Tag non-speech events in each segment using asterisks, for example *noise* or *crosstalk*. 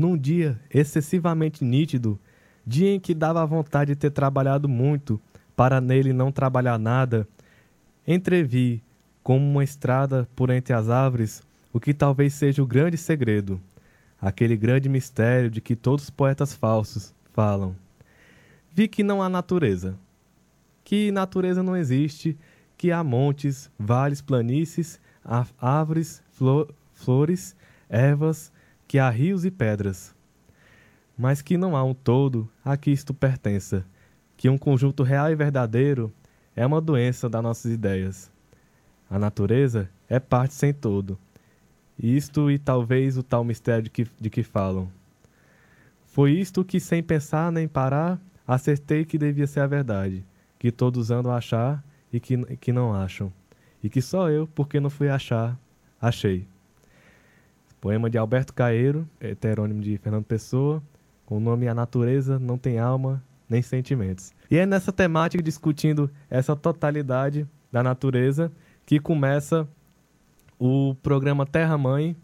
Num dia excessivamente nítido, dia em que dava vontade de ter trabalhado muito, para nele não trabalhar nada, entrevi, como uma estrada por entre as árvores, o que talvez seja o grande segredo, aquele grande mistério de que todos os poetas falsos falam. Vi que não há natureza, que natureza não existe, que há montes, vales, planícies, árvores, flo- flores, ervas, que há rios e pedras. Mas que não há um todo a que isto pertença, que um conjunto real e verdadeiro é uma doença das nossas ideias. A natureza é parte sem todo. Isto e talvez o tal mistério de que, de que falam. Foi isto que, sem pensar nem parar, acertei que devia ser a verdade, que todos andam a achar e que, que não acham, e que só eu, porque não fui achar, achei. Poema de Alberto Caeiro, heterônimo de Fernando Pessoa, com o nome A Natureza Não Tem Alma Nem Sentimentos. E é nessa temática, discutindo essa totalidade da natureza, que começa o programa Terra Mãe,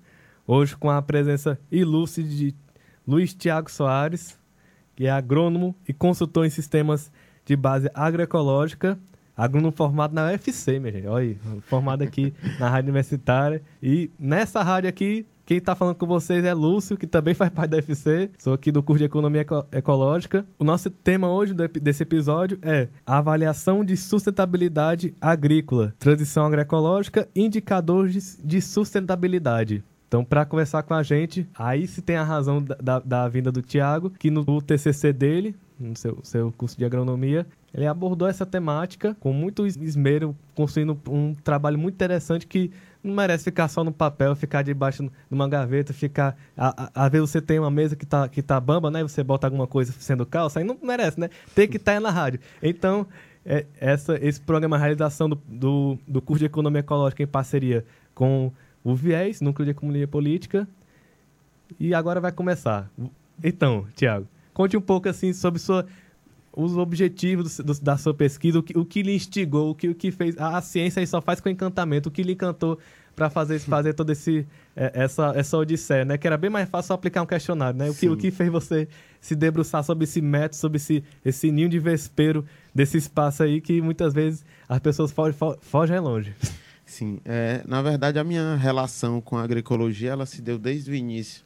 hoje com a presença ilustre de Luiz Tiago Soares, que é agrônomo e consultor em sistemas de base agroecológica, agrônomo formado na UFC, minha gente. Olha aí, formado aqui na rádio universitária. E nessa rádio aqui, quem está falando com vocês é Lúcio, que também faz parte da UFC. Sou aqui do curso de Economia Eco- Ecológica. O nosso tema hoje desse episódio é avaliação de sustentabilidade agrícola, transição agroecológica, indicadores de sustentabilidade. Então, para conversar com a gente, aí se tem a razão da, da, da vinda do Tiago, que no, no TCC dele, no seu, seu curso de agronomia, ele abordou essa temática com muito es- esmero, construindo um trabalho muito interessante que não merece ficar só no papel, ficar debaixo de uma gaveta, ficar. Às vezes você tem uma mesa que tá, que tá bamba, né? e Você bota alguma coisa sendo calça, aí não merece, né? Tem que estar na rádio. Então, é, essa, esse programa, a realização do, do, do curso de Economia Ecológica em parceria com o Viés, Núcleo de Economia Política. E agora vai começar. Então, Tiago, conte um pouco assim sobre sua, os objetivos do- do- da sua pesquisa, o que, o que lhe instigou, o que, o que fez. A, a ciência aí só faz com encantamento, o que lhe encantou para fazer, *laughs* fazer toda esse, é, essa, essa odisseia, né? Que era bem mais fácil aplicar um questionário, né? O que, o que fez você se debruçar sobre esse método, sobre esse, esse ninho de vespeiro desse espaço aí que muitas vezes as pessoas fogem, fo- fogem longe. Sim, é, na verdade a minha relação com a agroecologia ela se deu desde o início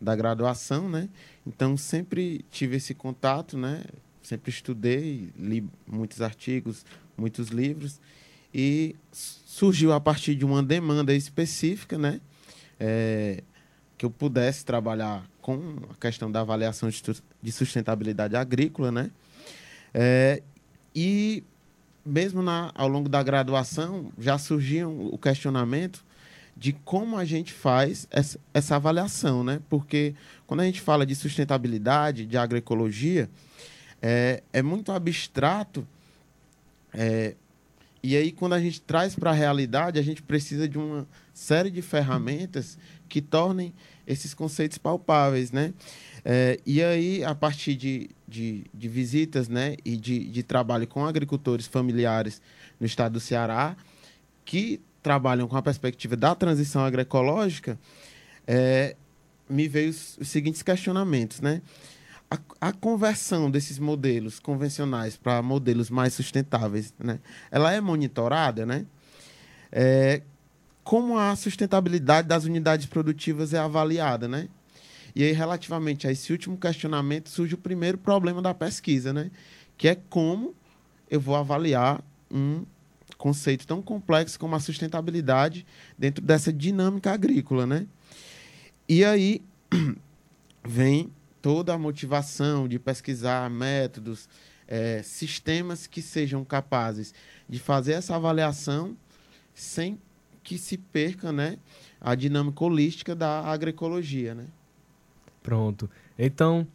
da graduação, né? Então sempre tive esse contato, né? Sempre estudei, li muitos artigos, muitos livros e surgiu a partir de uma demanda específica, né? É, que eu pudesse trabalhar com a questão da avaliação de sus- de sustentabilidade agrícola, né? É, e mesmo na, ao longo da graduação, já surgiam o questionamento de como a gente faz essa, essa avaliação, né? Porque quando a gente fala de sustentabilidade, de agroecologia, é, é muito abstrato. é, e aí, quando a gente traz para a realidade, a gente precisa de uma série de ferramentas que tornem esses conceitos palpáveis, né? É, e aí, a partir de, de, de visitas né, e de, de trabalho com agricultores familiares no estado do Ceará, que trabalham com a perspectiva da transição agroecológica, é, me veio os, os seguintes questionamentos. Né? A, a conversão desses modelos convencionais para modelos mais sustentáveis, né? ela é monitorada? Né? É, como a sustentabilidade das unidades produtivas é avaliada, né? E aí, relativamente a esse último questionamento, surge o primeiro problema da pesquisa, né? Que é como eu vou avaliar um conceito tão complexo como a sustentabilidade dentro dessa dinâmica agrícola, né? E aí *clears throat* vem toda a motivação de pesquisar métodos, eh, sistemas que sejam capazes de fazer essa avaliação sem que se perca, né, a dinâmica holística da agroecologia, né? Pronto. Então,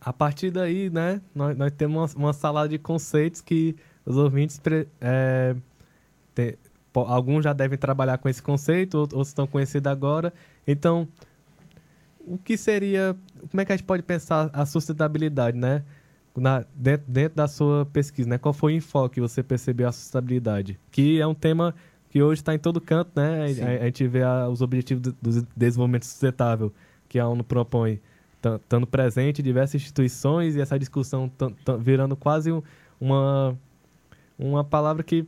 a partir daí, né, nós, nós temos uma, uma salada de conceitos que os ouvintes é, te- alguns já devem trabalhar com esse conceito, out- outros estão conhecidos agora. Então, o que seria, como é que a gente pode pensar a sustentabilidade, né? Na, dentro, dentro da sua pesquisa, né? Qual foi o enfoque que você percebeu a sustentabilidade? Que é um tema que hoje está em todo canto, né? A, a gente vê a- os objetivos do, do desenvolvimento sustentável que a ONU propõe estando presente em diversas instituições e essa discussão virando quase um- uma, uma palavra que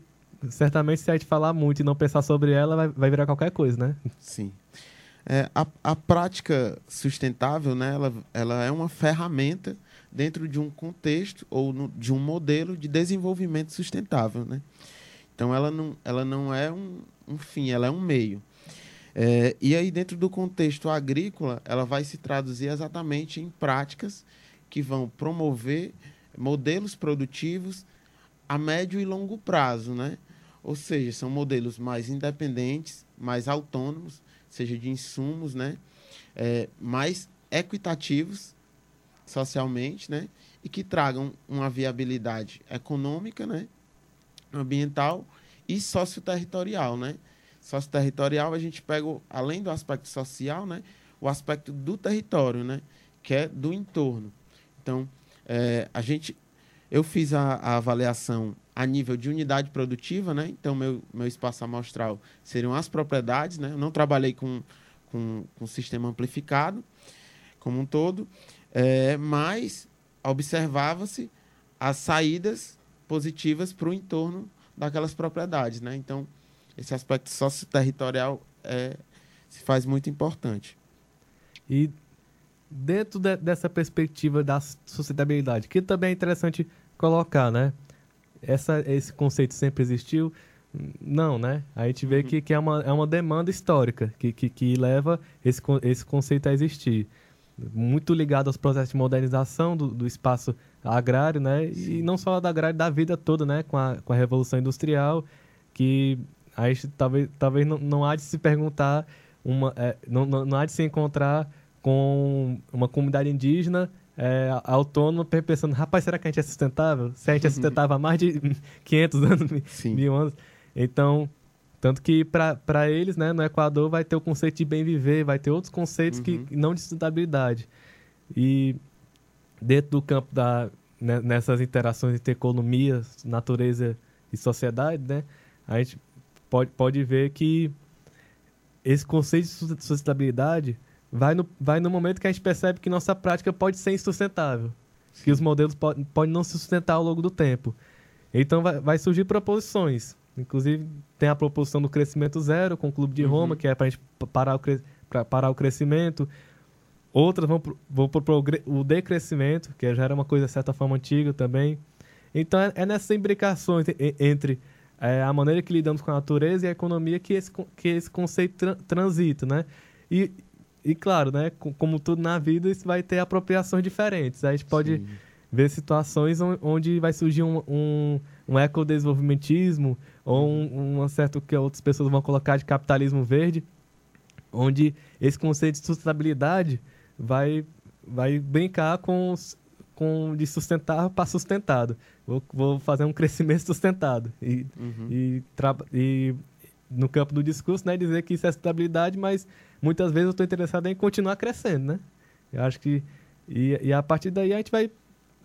certamente se a gente falar muito e não pensar sobre ela vai, vai virar qualquer coisa, né? Sim. É, a, a prática sustentável, né, ela, ela é uma ferramenta dentro de um contexto ou no- de um modelo de desenvolvimento sustentável, né? Então ela não, ela não é um, um fim, ela é um meio. É, e aí dentro do contexto agrícola, ela vai se traduzir exatamente em práticas que vão promover modelos produtivos a médio e longo prazo, né? Ou seja, são modelos mais independentes, mais autônomos, seja de insumos, né? É, mais equitativos socialmente, né? E que tragam uma viabilidade econômica, né? Ambiental e socioterritorial, né? Socioterritorial a gente pega, além do aspecto social, né? O aspecto do território, né? Que é do entorno. Então, é, a gente... Eu fiz a, a avaliação a nível de unidade produtiva, né? Então, meu, meu espaço amostral seriam as propriedades, né? Eu não trabalhei com, com, com sistema amplificado como um todo, é, mas observava-se as saídas positivas para o entorno daquelas propriedades, né? Então, esse aspecto socioterritorial é, se faz muito importante. E dentro de- dessa perspectiva da sustentabilidade, que também é interessante colocar, né? Essa, esse conceito sempre existiu? Não, né? A gente vê Uhum. que, que é, uma, é uma demanda histórica que, que, que leva esse, esse conceito a existir. Muito ligado aos processos de modernização do, do espaço agrário, né? E Sim. não só da agrário, da vida toda, né? Com a, com a Revolução Industrial, que a gente talvez, talvez não, não há de se perguntar, uma, é, não, não, não há de se encontrar com uma comunidade indígena é, autônoma pe- pensando, rapaz, será que a gente é sustentável? Se a gente é *laughs* sustentável há mais de *laughs* 500 anos, Sim. mil anos. Então, tanto que para eles, né, no Equador, vai ter o conceito de bem viver, vai ter outros conceitos Uhum. que não de sustentabilidade. E dentro do campo da né, nessas interações entre economia, natureza e sociedade, né, a gente pode, pode ver que esse conceito de sus- sustentabilidade vai no, vai no momento que a gente percebe que nossa prática pode ser insustentável, que os modelos podem podem não se sustentar ao longo do tempo. Então vai, vai surgir proposições. Inclusive, tem a proposição do crescimento zero com o Clube de Uhum. Roma, que é para a gente pa- parar o, cre- parar o crescimento. Outras vão, pro- vão propor o decrescimento, que já era uma coisa de certa forma antiga também. Então é, é nessas imbricações entre é, a maneira que lidamos com a natureza e a economia que esse, que esse conceito tran- transita, né? E, e claro, né, co- como tudo na vida, isso vai ter apropriações diferentes. A gente pode Sim. ver situações on- onde vai surgir um, um, um ecodesenvolvimentismo ou um, um certo que outras pessoas vão colocar de capitalismo verde, onde esse conceito de sustentabilidade vai, vai brincar com, os- com de sustentável para sustentado. Vou, vou fazer um *laughs* crescimento sustentado. E, Uhum. e, e no campo do discurso, né, dizer que isso é sustentabilidade, mas muitas vezes eu estou interessado em continuar crescendo, né? Eu acho que e, e a partir daí a gente vai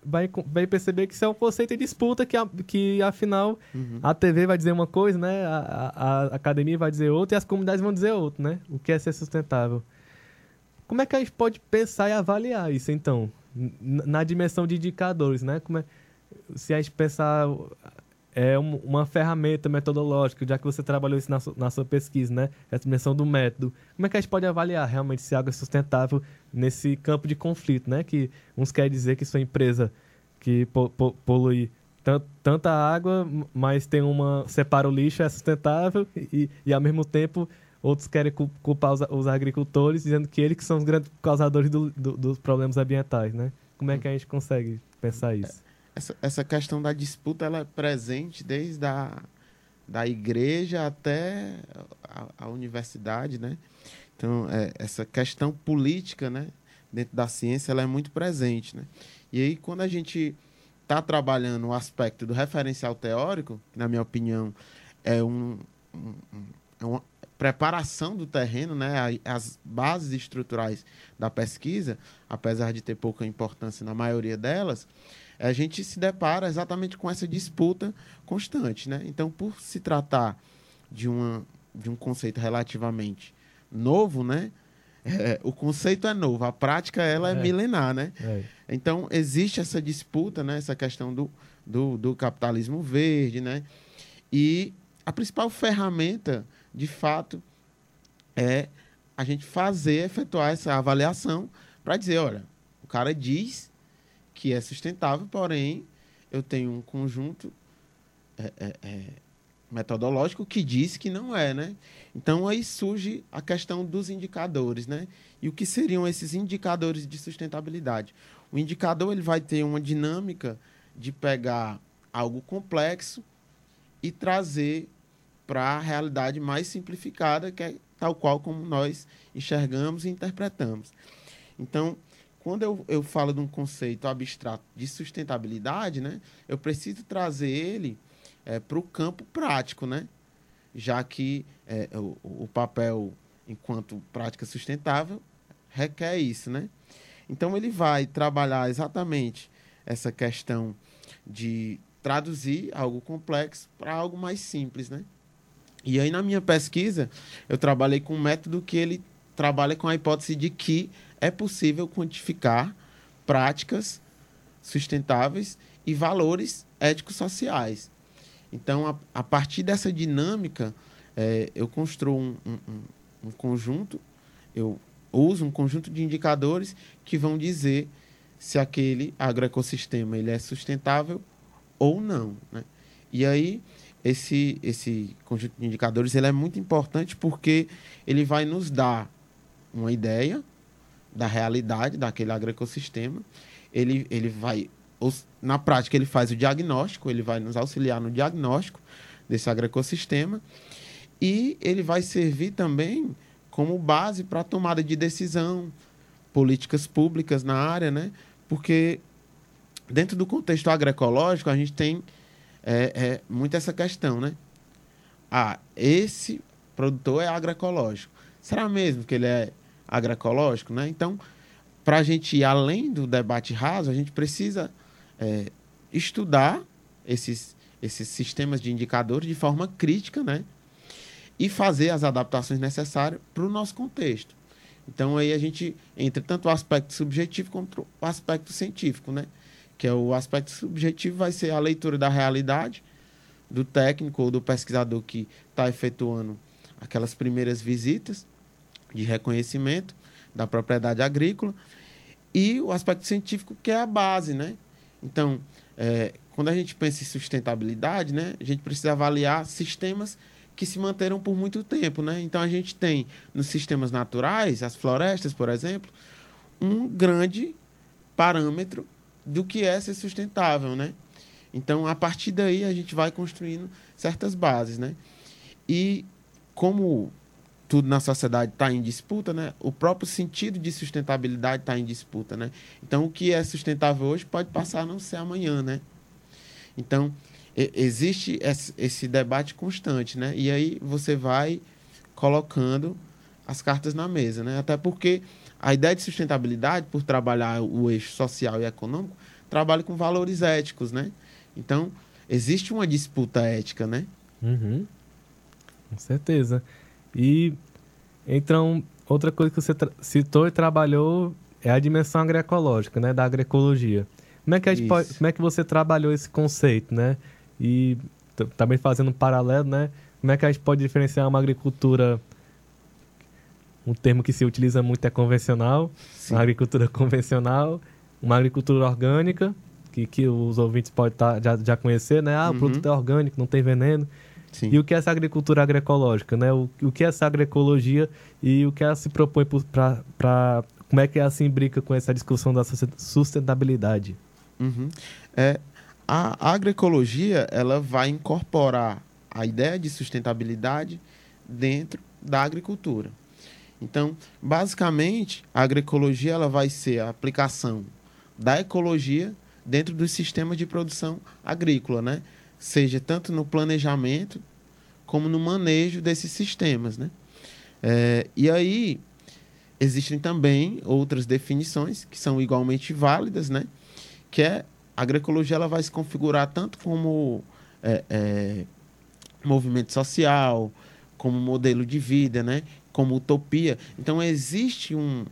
vai, vai perceber que isso é um conceito de disputa que, a- que afinal Uhum. a TV vai dizer uma coisa, né? A, a- a academia vai dizer outra e as comunidades vão dizer outra, né? O que é ser sustentável. Como é que a gente pode pensar e avaliar isso, então? Na dimensão de indicadores, né? Como é, se a gente pensar é um- uma ferramenta metodológica, já que você trabalhou isso na, su- na sua pesquisa, né? Essa dimensão do método. Como é que a gente pode avaliar realmente se algo é sustentável nesse campo de conflito, né? Que uns querem dizer que sua empresa que po- po- polui tan- tanta água, mas tem uma separa o lixo é sustentável e, e ao mesmo tempo outros querem cu- culpar os, os agricultores dizendo que eles que são os grandes causadores do- do- dos problemas ambientais, né? Como é que a gente consegue pensar isso? Essa, essa questão da disputa ela é presente desde a da igreja até a, a universidade, né? Então, é, essa questão política, né, dentro da ciência, ela é muito presente, né? E aí, quando a gente está trabalhando o aspecto do referencial teórico, que, na minha opinião, é, um, um, é uma preparação do terreno, né, as bases estruturais da pesquisa, apesar de ter pouca importância na maioria delas, a gente se depara exatamente com essa disputa constante. Né? Então, por se tratar de, uma, de um conceito relativamente novo, né? É, o conceito é novo, a prática ela é, é milenar, né? É. Então existe essa disputa, né? Essa questão do, do, do, capitalismo verde, né? E a principal ferramenta, de fato, é a gente fazer, efetuar essa avaliação para dizer, olha, o cara diz que é sustentável, porém eu tenho um conjunto é, é, é metodológico que diz que não é, né? Então aí surge a questão dos indicadores, né? E o que seriam esses indicadores de sustentabilidade? O indicador ele vai ter uma dinâmica de pegar algo complexo e trazer para a realidade mais simplificada, que é tal qual como nós enxergamos e interpretamos. Então, quando eu, eu falo de um conceito abstrato de sustentabilidade, né, eu preciso trazer ele é, para o campo prático, né? já que é, o, o, papel enquanto prática sustentável requer isso. Né? Então, ele vai trabalhar exatamente essa questão de traduzir algo complexo para algo mais simples. Né? E aí, na minha pesquisa, eu trabalhei com um método que ele trabalha com a hipótese de que é possível quantificar práticas sustentáveis e valores éticos sociais. Então, a, a partir dessa dinâmica, é, eu construo um, um, um, conjunto, eu uso um conjunto de indicadores que vão dizer se aquele agroecossistema ele é sustentável ou não. Né? E aí, esse, esse conjunto de indicadores ele é muito importante porque ele vai nos dar uma ideia da realidade daquele agroecossistema, ele, ele vai na prática, ele faz o diagnóstico, ele vai nos auxiliar no diagnóstico desse agroecossistema e ele vai servir também como base para a tomada de decisão, políticas públicas na área, né? Porque dentro do contexto agroecológico a gente tem é, é, muito essa questão, né? Ah, esse produtor é agroecológico. Será mesmo que ele é agroecológico, né? Então, para a gente ir além do debate raso, a gente precisa é, estudar esses, esses sistemas de indicadores de forma crítica, né? E fazer as adaptações necessárias para o nosso contexto. Então, aí a gente entra tanto o aspecto subjetivo quanto o aspecto científico, né? Que é o aspecto subjetivo vai ser a leitura da realidade do técnico ou do pesquisador que está efetuando aquelas primeiras visitas de reconhecimento da propriedade agrícola e o aspecto científico que é a base, né? Então, é, quando a gente pensa em sustentabilidade, né, a gente precisa avaliar sistemas que se manteram por muito tempo, né? Então a gente tem nos sistemas naturais, as florestas, por exemplo, um grande parâmetro do que é ser sustentável, né? Então a partir daí a gente vai construindo certas bases, né? E como tudo na sociedade está em disputa, né? O próprio sentido de sustentabilidade está em disputa, né? Então, o que é sustentável hoje pode passar a não ser amanhã, né? Então, existe esse debate constante, né? E aí você vai colocando as cartas na mesa, né? Até porque a ideia de sustentabilidade, por trabalhar o eixo social e econômico, trabalha com valores éticos, né? Então, existe uma disputa ética, né? Uhum. Com certeza. E então, outra coisa que você citou e trabalhou é a dimensão agroecológica, né, da agroecologia. Como é que a gente pode, como é que você trabalhou esse conceito, né? E também fazendo um paralelo, né? Como é que a gente pode diferenciar uma agricultura um termo que se utiliza muito é convencional, Sim. uma agricultura *laughs* convencional, uma agricultura orgânica, que, que os ouvintes podem tá, já, já conhecer, né? Ah, o uhum. produto é orgânico, não tem veneno. Sim. E o que é essa agricultura agroecológica, né? O, o que é essa agroecologia e o que ela se propõe para... Como é que ela se imbrica com essa discussão da sustentabilidade? Uhum. É, a agroecologia, ela vai incorporar a ideia de sustentabilidade dentro da agricultura. Então, basicamente, a agroecologia ela vai ser a aplicação da ecologia dentro dos sistemas de produção agrícola, né? Seja tanto no planejamento como no manejo desses sistemas, né? É, e aí existem também outras definições que são igualmente válidas, né? Que é a agroecologia ela vai se configurar tanto como é, é, movimento social, como modelo de vida, né? como utopia. Então, existe um,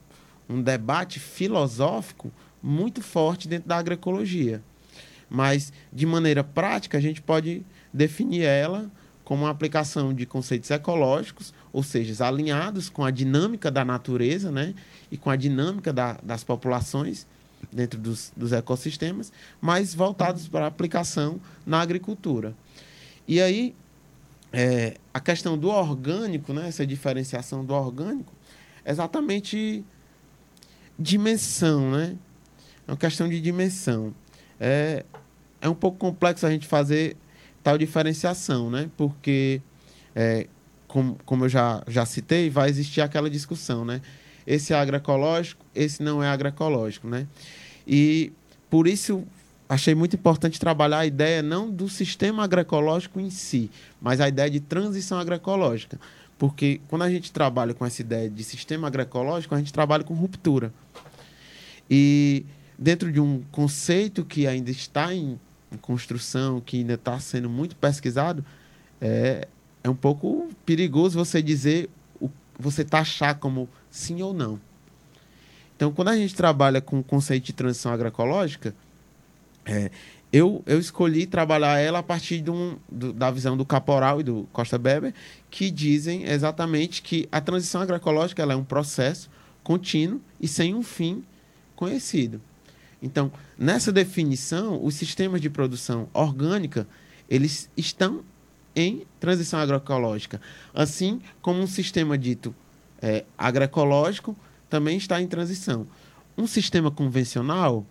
um debate filosófico muito forte dentro da agroecologia. Mas, de maneira prática, a gente pode definir ela como uma aplicação de conceitos ecológicos, ou seja, alinhados com a dinâmica da natureza né? e com a dinâmica da, das populações dentro dos, dos ecossistemas, mas voltados para aplicação na agricultura. E aí, é, a questão do orgânico, né, essa diferenciação do orgânico, é exatamente dimensão, né? É uma questão de dimensão. É, é um pouco complexo a gente fazer tal diferenciação, né? Porque, é, como, como eu já, já citei, vai existir aquela discussão, né? Esse é agroecológico, esse não é agroecológico, né? E por isso achei muito importante trabalhar a ideia não do sistema agroecológico em si, mas a ideia de transição agroecológica. Porque quando a gente trabalha com essa ideia de sistema agroecológico, a gente trabalha com ruptura. E dentro de um conceito que ainda está em, construção, que ainda está sendo muito pesquisado, é, é um pouco perigoso você dizer, o, você taxar como sim ou não. Então, quando a gente trabalha com o conceito de transição agroecológica, é, eu, eu escolhi trabalhar ela a partir de um, do, da visão do Caporal e do Costa Beber, que dizem exatamente que a transição agroecológica é um processo contínuo e sem um fim conhecido. Então, nessa definição, os sistemas de produção orgânica, eles estão em transição agroecológica. Assim como um sistema dito é, agroecológico também está em transição. Um sistema convencional,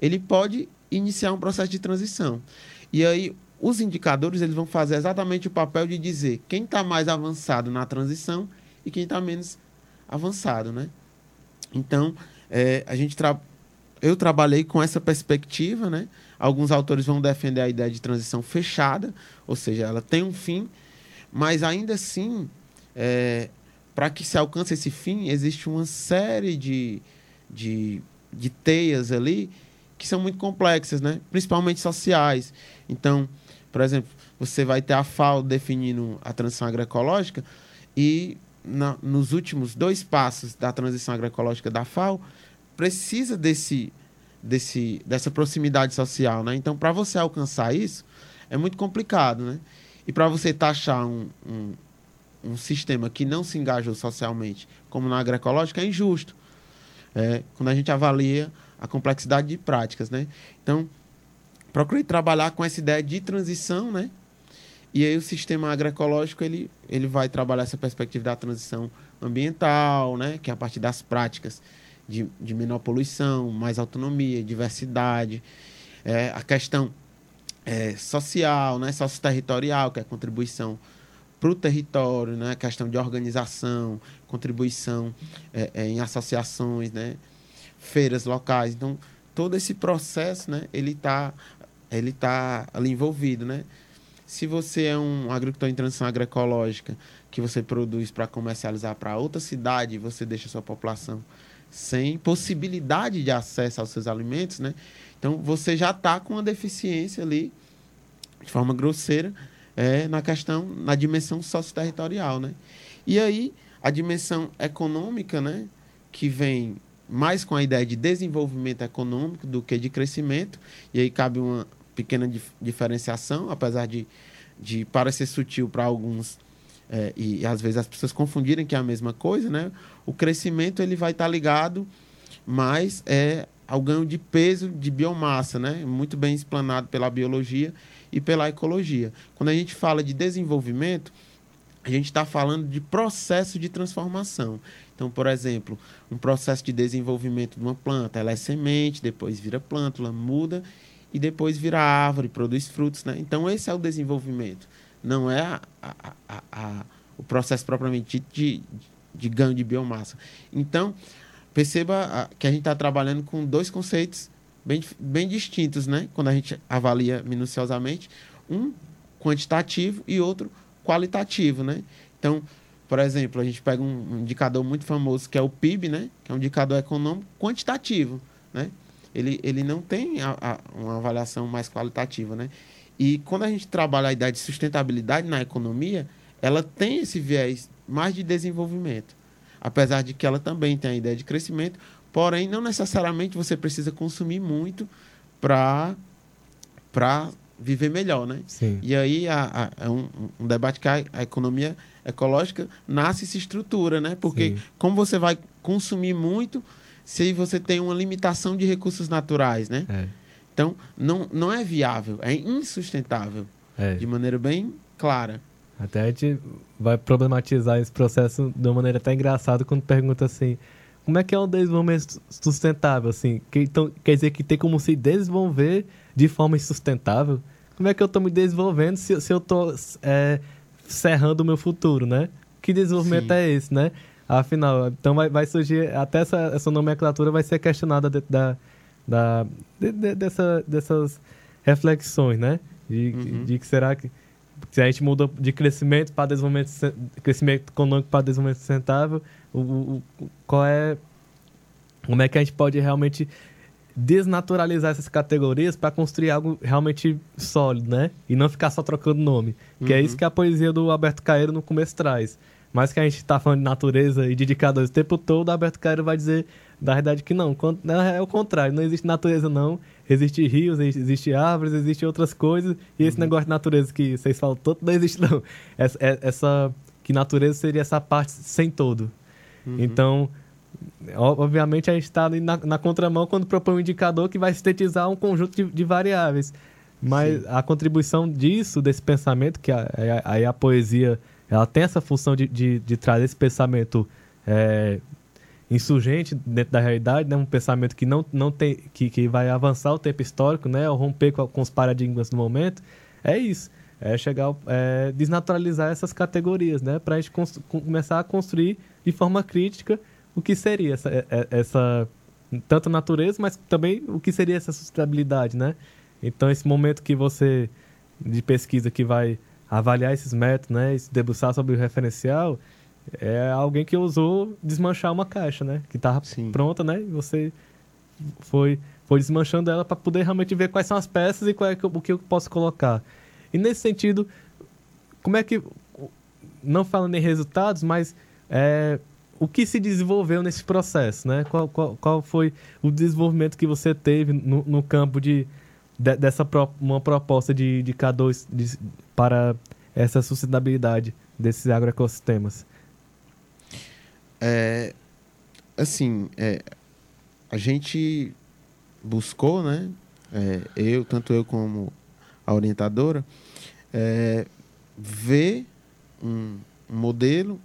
ele pode iniciar um processo de transição. E aí, os indicadores eles vão fazer exatamente o papel de dizer quem está mais avançado na transição e quem está menos avançado, né? Então, é, a gente tra eu trabalhei com essa perspectiva, né? Alguns autores vão defender a ideia de transição fechada, ou seja, ela tem um fim, mas ainda assim, é, para que se alcance esse fim, existe uma série de, de, de teias ali que são muito complexas, né? principalmente sociais. Então, por exemplo, você vai ter a FAO definindo a transição agroecológica e na, nos últimos dois passos da transição agroecológica da FAO precisa desse, desse, dessa proximidade social. Né? Então, para você alcançar isso, é muito complicado. Né? E para você taxar um, um, um, sistema que não se engajou socialmente, como na agroecológica, é injusto. É, quando a gente avalia a complexidade de práticas, né? Então, procurei trabalhar com essa ideia de transição, né? E aí o sistema agroecológico, ele, ele vai trabalhar essa perspectiva da transição ambiental, né? Que é a partir das práticas de, de menor poluição, mais autonomia, diversidade, é, a questão é, social, né? Socioterritorial, que é a contribuição para o território, né? A questão de organização, contribuição é, é, em associações, né? feiras locais. Então, todo esse processo, né, ele está ele tá ali envolvido, né? Se você é um agricultor em transição agroecológica que você produz para comercializar para outra cidade, você deixa sua população sem possibilidade de acesso aos seus alimentos, né? Então você já está com uma deficiência ali, de forma grosseira, é, na questão, na dimensão socioterritorial, né? E aí a dimensão econômica, né, que vem mais com a ideia de desenvolvimento econômico do que de crescimento. E aí cabe uma pequena dif diferenciação, apesar de, de parecer sutil para alguns é, e, às vezes as pessoas confundirem que é a mesma coisa, né? O crescimento ele vai estar tá ligado mais é, ao ganho de peso de biomassa, né? Muito bem explanado pela biologia e pela ecologia. Quando a gente fala de desenvolvimento, a gente está falando de processo de transformação. Então, por exemplo, um processo de desenvolvimento de uma planta, ela é semente, depois vira plântula, muda e depois vira árvore, produz frutos. Né? Então, esse é o desenvolvimento não é a, a, a, o processo propriamente dito de, de ganho de biomassa. Então, perceba que a gente está trabalhando com dois conceitos bem, bem distintos, né? Quando a gente avalia minuciosamente, um quantitativo e outro qualitativo, né? Então, por exemplo, a gente pega um, indicador muito famoso que é o PIB, né? Que é um indicador econômico quantitativo, né? Ele, ele não tem a, a, uma avaliação mais qualitativa, né? E quando a gente trabalha a ideia de sustentabilidade na economia, ela tem esse viés mais de desenvolvimento. Apesar de que ela também tem a ideia de crescimento, porém, não necessariamente você precisa consumir muito para viver melhor, né? Sim. E aí a, a, é um, um, debate que a, a, economia ecológica nasce e se estrutura, né? Porque Sim. como você vai consumir muito se você tem uma limitação de recursos naturais, né? É. Então, não, não é viável, é insustentável. É. De maneira bem clara. Até a gente vai problematizar esse processo de uma maneira até engraçada quando pergunta assim, como é que é um desenvolvimento sustentável, assim? Que, então, quer dizer que tem como se desenvolver de forma insustentável? Como é que eu estou me desenvolvendo se, se eu estou é, cerrando o meu futuro, né? Que desenvolvimento Sim. é esse, né? Afinal, então vai, vai surgir, até essa, essa nomenclatura vai ser questionada de, da, da, de, de, dessa, dessas reflexões, né? De, uhum. de que será que se a gente muda de crescimento para desenvolvimento, crescimento econômico para desenvolvimento sustentável, o, o, qual é, como é que a gente pode realmente desnaturalizar essas categorias para construir algo realmente sólido, né? E não ficar só trocando nome. Que é isso uhum. que a poesia do Alberto Caeiro no começo traz. Mas que a gente está falando de natureza e de indicadores o tempo todo, o Alberto Caeiro vai dizer da verdade que não. É o contrário, não existe natureza não. Existe rios, existe árvores, existe outras coisas. E esse uhum. negócio de natureza que vocês falam todo não existe não. Essa, é, essa que natureza seria essa parte sem todo. Uhum. Então, obviamente a gente está ali na, na, contramão quando propõe um indicador que vai sintetizar um conjunto de, de variáveis. Mas Sim. a contribuição disso, desse pensamento, que aí a, a, poesia ela tem essa função de, de, de trazer esse pensamento é, insurgente dentro da realidade, né? um pensamento que não, não tem que, que vai avançar o tempo histórico, né? Ou romper com, com os paradigmas do momento, é isso. É chegar, é, desnaturalizar essas categorias, né? Para a gente começar a construir de forma crítica o que seria essa, é, é, essa tanto natureza, mas também o que seria essa sustentabilidade, né? Então esse momento que você de pesquisa que vai avaliar esses métodos, né, e se debruçar sobre o referencial, é alguém que usou desmanchar uma caixa, né, que estava pronta, né, e você foi foi desmanchando ela para poder realmente ver quais são as peças e qual é o que eu posso colocar. E nesse sentido, como é que não falando em resultados, mas é, o que se desenvolveu nesse processo, né? Qual, qual, qual foi o desenvolvimento que você teve no, no campo de, de, dessa pro, uma proposta de, de K2 de, para essa sustentabilidade desses agroecossistemas? É, assim, é, a gente buscou, né? É, eu, tanto eu como a orientadora, é, ver um, modelo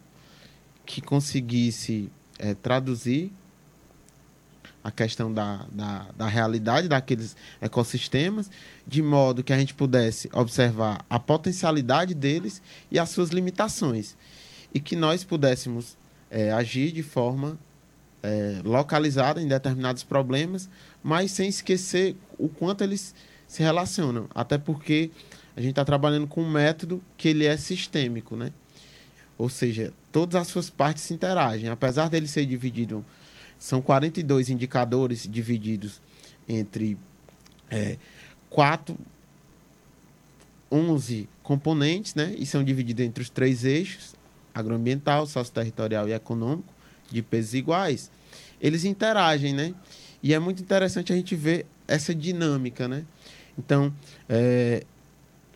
que conseguisse é, traduzir a questão da, da, da, realidade daqueles ecossistemas, de modo que a gente pudesse observar a potencialidade deles e as suas limitações. E que nós pudéssemos é, agir de forma é, localizada em determinados problemas, mas sem esquecer o quanto eles se relacionam. Até porque a gente está trabalhando com um método que ele é sistêmico, né? Ou seja, todas as suas partes se interagem. Apesar dele ser dividido, são 42 indicadores divididos entre é, 4, 11 componentes, né? E são divididos entre os três eixos, agroambiental, socioterritorial e econômico, de pesos iguais. Eles interagem, né? E é muito interessante a gente ver essa dinâmica, né? Então, é,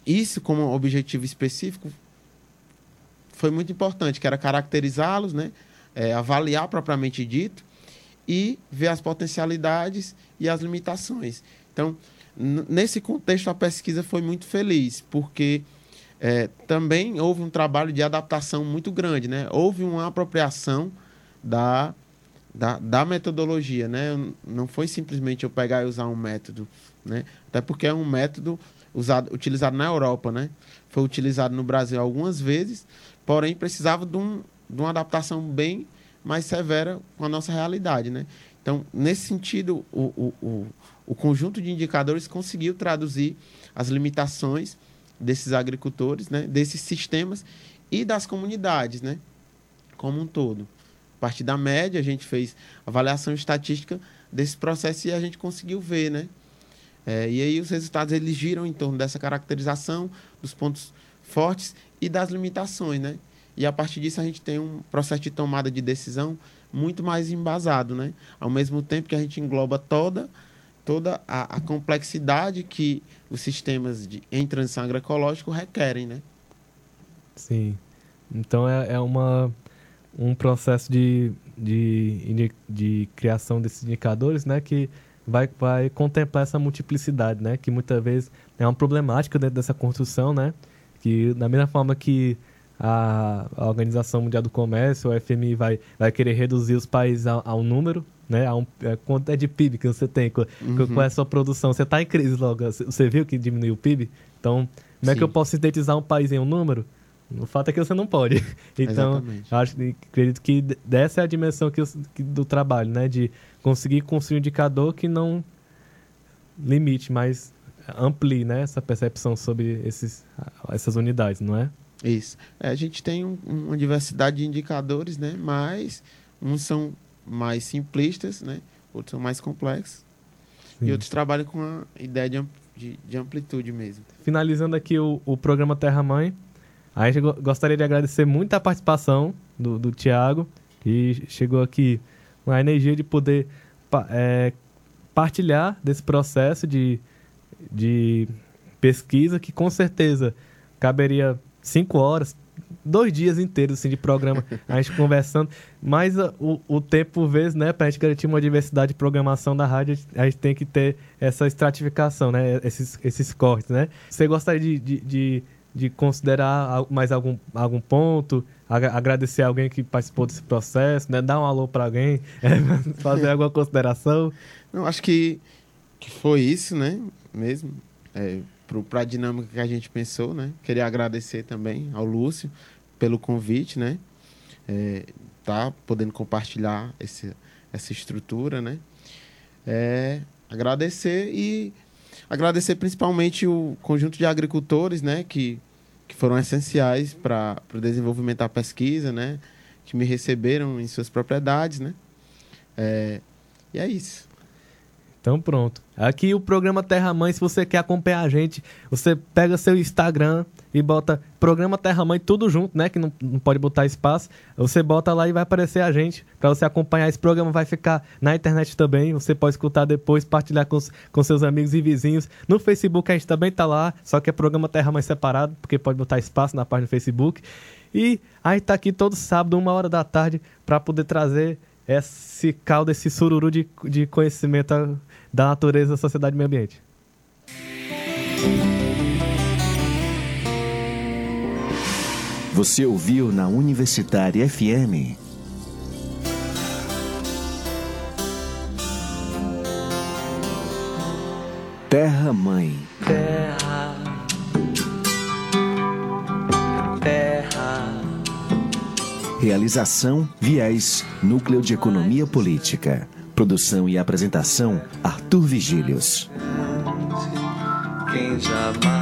isso como objetivo específico foi muito importante, que era caracterizá-los, né? É, avaliar propriamente dito e ver as potencialidades e as limitações. Então, nesse contexto, a pesquisa foi muito feliz, porque é, também houve um trabalho de adaptação muito grande, né? Houve uma apropriação da, da, da, metodologia, né? Não foi simplesmente eu pegar e usar um método, né? Até porque é um método usado, utilizado na Europa, né? Foi utilizado no Brasil algumas vezes, porém precisava de, um, de uma adaptação bem mais severa com a nossa realidade, né? Então, nesse sentido, o, o, o, o conjunto de indicadores conseguiu traduzir as limitações desses agricultores, né? Desses sistemas e das comunidades, né? Como um todo. A partir da média, a gente fez avaliação estatística desse processo e a gente conseguiu ver, né? É, e aí os resultados eles giram em torno dessa caracterização, dos pontos fortes e das limitações, né? E a partir disso a gente tem um processo de tomada de decisão muito mais embasado, né? Ao mesmo tempo que a gente engloba toda toda a, a complexidade que os sistemas de, em transição agroecológica requerem, né? Sim. Então é, é uma, um processo de, de, de criação desses indicadores, né? Que vai, vai contemplar essa multiplicidade, né? Que muitas vezes é uma problemática dentro dessa construção, né? Que da mesma forma que a, a Organização Mundial do Comércio, o FMI, vai, vai querer reduzir os países a, a um número, né? A um, é, quanto é de PIB que você tem, qual, uhum. qual é a sua produção. Você está em crise logo, você viu que diminuiu o PIB? Então, como Sim. é que eu posso sintetizar um país em um número? O fato é que você não pode. *laughs* Então, acho, acredito que dessa é a dimensão que, que, do trabalho, né? De conseguir construir um indicador que não limite, mas amplie né? essa percepção sobre esses, essas unidades, não é? Isso. É, a gente tem um, uma diversidade de indicadores, né? Mas uns são mais simplistas, né? Outros são mais complexos. Sim. E outros trabalham com a ideia de, de, de amplitude mesmo. Finalizando aqui o, o programa Terra Mãe, a gente gostaria de agradecer muito a participação do, do Tiago, que chegou aqui com a energia de poder é, partilhar desse processo de, de pesquisa que com certeza caberia cinco horas, dois dias inteiros assim, de programa, a gente conversando. Mas uh, o, o tempo, vezes, né, para a gente garantir uma diversidade de programação da rádio, a gente tem que ter essa estratificação, né, esses, esses cortes, né. Você gostaria de, de, de, de considerar mais algum, algum ponto, agradecer alguém que participou desse processo, né, dar um alô para alguém, *laughs* é, fazer alguma consideração? Não, acho que, que foi isso, né, mesmo. É, para a dinâmica que a gente pensou, né? Queria agradecer também ao Lúcio pelo convite, né? É, tá podendo compartilhar esse, essa estrutura, né? É, agradecer e agradecer principalmente o conjunto de agricultores, né? Que, que foram essenciais para o desenvolvimento da pesquisa, né? Que me receberam em suas propriedades, né? É, e é isso. Então pronto. Aqui o programa Terra Mãe, se você quer acompanhar a gente, você pega seu Instagram e bota programa Terra Mãe tudo junto, né? Que não, não pode botar espaço. Você bota lá e vai aparecer a gente para você acompanhar. Esse programa vai ficar na internet também. Você pode escutar depois, partilhar com, com seus amigos e vizinhos. No Facebook a gente também tá lá, só que é programa Terra Mãe separado, porque pode botar espaço na página do Facebook. E a gente tá aqui todo sábado, uma hora da tarde, para poder trazer esse caldo, esse sururu de, de conhecimento da natureza, da sociedade e meio ambiente. Você ouviu na Universitária FM. Terra Mãe. Terra. Terra. Realização Viés, Núcleo de Economia Política. Produção e apresentação: Arthur Vigílios. Quem jamais